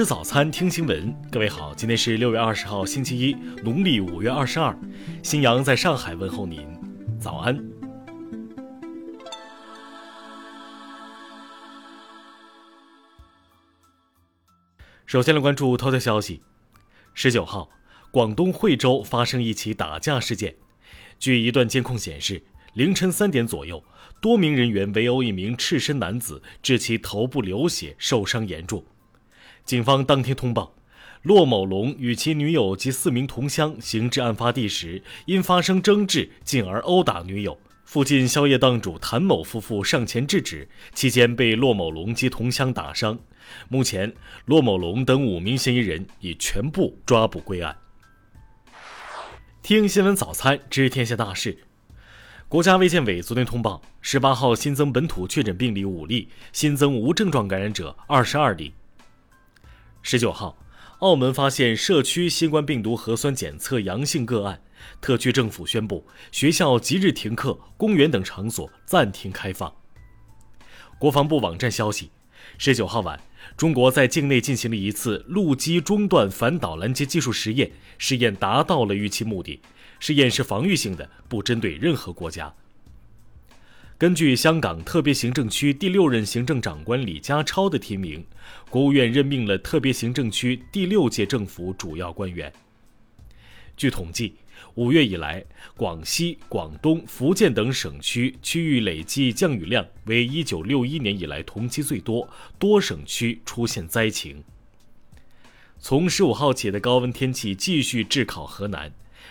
吃早餐，听新闻。各位好，今天是六月二十号，星期一，农历五月二十二。新阳在上海问候您，早安。首先来关注头条消息。十九号，广东惠州发生一起打架事件。据一段监控显示，凌晨三点左右，多名人员围殴一名赤身男子，致其头部流血，受伤严重。警方当天通报，骆某龙与其女友及四名同乡行至案发地时，因发生争执，进而殴打女友。附近宵夜档主谭某夫妇上前制止，期间被骆某龙及同乡打伤。目前，骆某龙等五名嫌疑人已全部抓捕归案。听新闻早餐知天下大事。国家卫健委昨天通报，十八号新增本土确诊病例五例，新增无症状感染者二十二例。十九号，澳门发现社区新冠病毒核酸检测阳性个案，特区政府宣布学校即日停课，公园等场所暂停开放。国防部网站消息，十九号晚，中国在境内进行了一次陆基中段反导拦截技术实验，试验达到了预期目的。试验是防御性的，不针对任何国家。根据香港特别行政区第六任行政长官李家超的提名，国务院任命了特别行政区第六届政府主要官员。据统计，五月以来，广西、广东、福建等省区区域累计降雨量为一九六一年以来同期最多，多省区出现灾情。从十五号起的高温天气继续炙烤河南。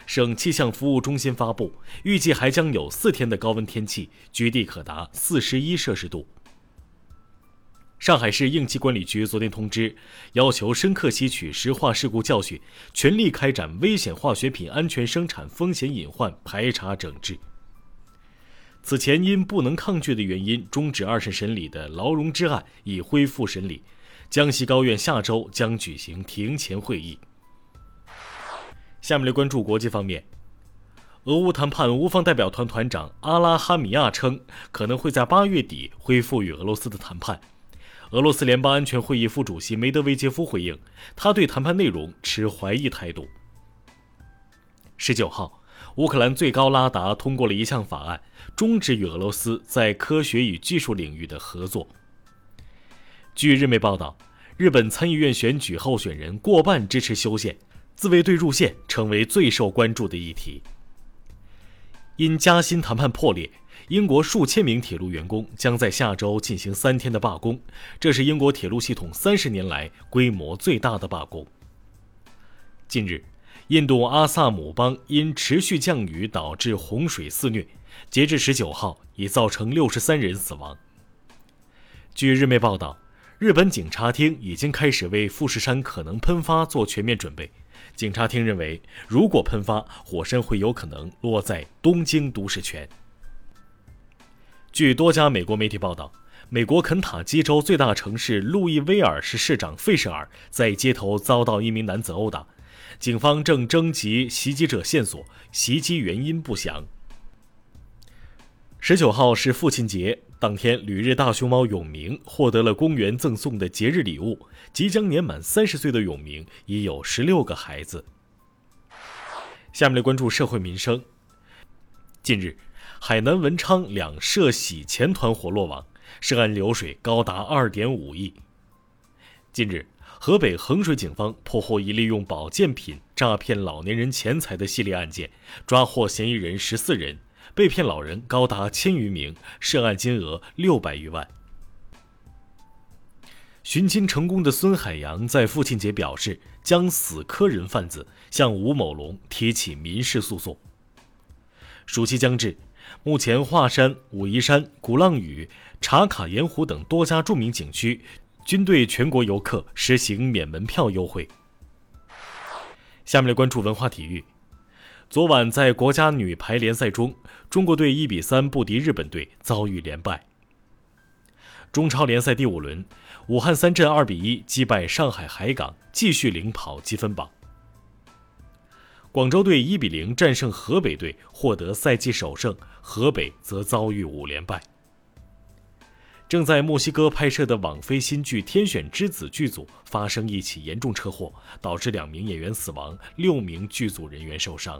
省气象服务中心发布，预计还将有四天的高温天气，局地可达四十一摄氏度。上海市应急管理局昨天通知，要求深刻吸取石化事故教训，全力开展危险化学品安全生产风险隐患排查整治。此前因不能抗拒的原因终止二审审理的劳荣枝案已恢复审理，江西高院下周将举行庭前会议。下面来关注国际方面。俄乌谈判乌方代表团团长阿拉哈米亚称，可能会在八月底恢复与俄罗斯的谈判。俄罗斯联邦安全会议副主席梅德韦杰夫回应，他对谈判内容持怀疑态度。十九号，乌克兰最高拉达通过了一项法案，终止与俄罗斯在科学与技术领域的合作。据日媒报道，日本参议院选举候选人过半支持修宪。自卫队入线成为最受关注的议题。因加薪谈判破裂，英国数千名铁路员工将在下周进行三天的罢工，这是英国铁路系统三十年来规模最大的罢工。近日，印度阿萨姆邦因持续降雨导致洪水肆虐，截至十九号已造成六十三人死亡。据日媒报道，日本警察厅已经开始为富士山可能喷发做全面准备。警察厅认为，如果喷发，火山会有可能落在东京都市圈。据多家美国媒体报道，美国肯塔基州最大城市路易威尔市市长费舍尔在街头遭到一名男子殴打，警方正征集袭击者线索，袭击原因不详。十九号是父亲节。当天，旅日大熊猫永明获得了公园赠送的节日礼物。即将年满三十岁的永明已有十六个孩子。下面来关注社会民生。近日，海南文昌两涉洗钱团伙落网，涉案流水高达二点五亿。近日，河北衡水警方破获一利用保健品诈骗老年人钱财的系列案件，抓获嫌疑人十四人。被骗老人高达千余名，涉案金额六百余万。寻亲成功的孙海洋在父亲节表示，将死磕人贩子向吴某龙提起民事诉讼。暑期将至，目前华山、武夷山、鼓浪屿、茶卡盐湖等多家著名景区均对全国游客实行免门票优惠。下面来关注文化体育。昨晚在国家女排联赛中，中国队一比三不敌日本队，遭遇连败。中超联赛第五轮，武汉三镇二比一击败上海海港，继续领跑积分榜。广州队一比零战胜河北队，获得赛季首胜，河北则遭遇五连败。正在墨西哥拍摄的网飞新剧《天选之子》剧组发生一起严重车祸，导致两名演员死亡，六名剧组人员受伤。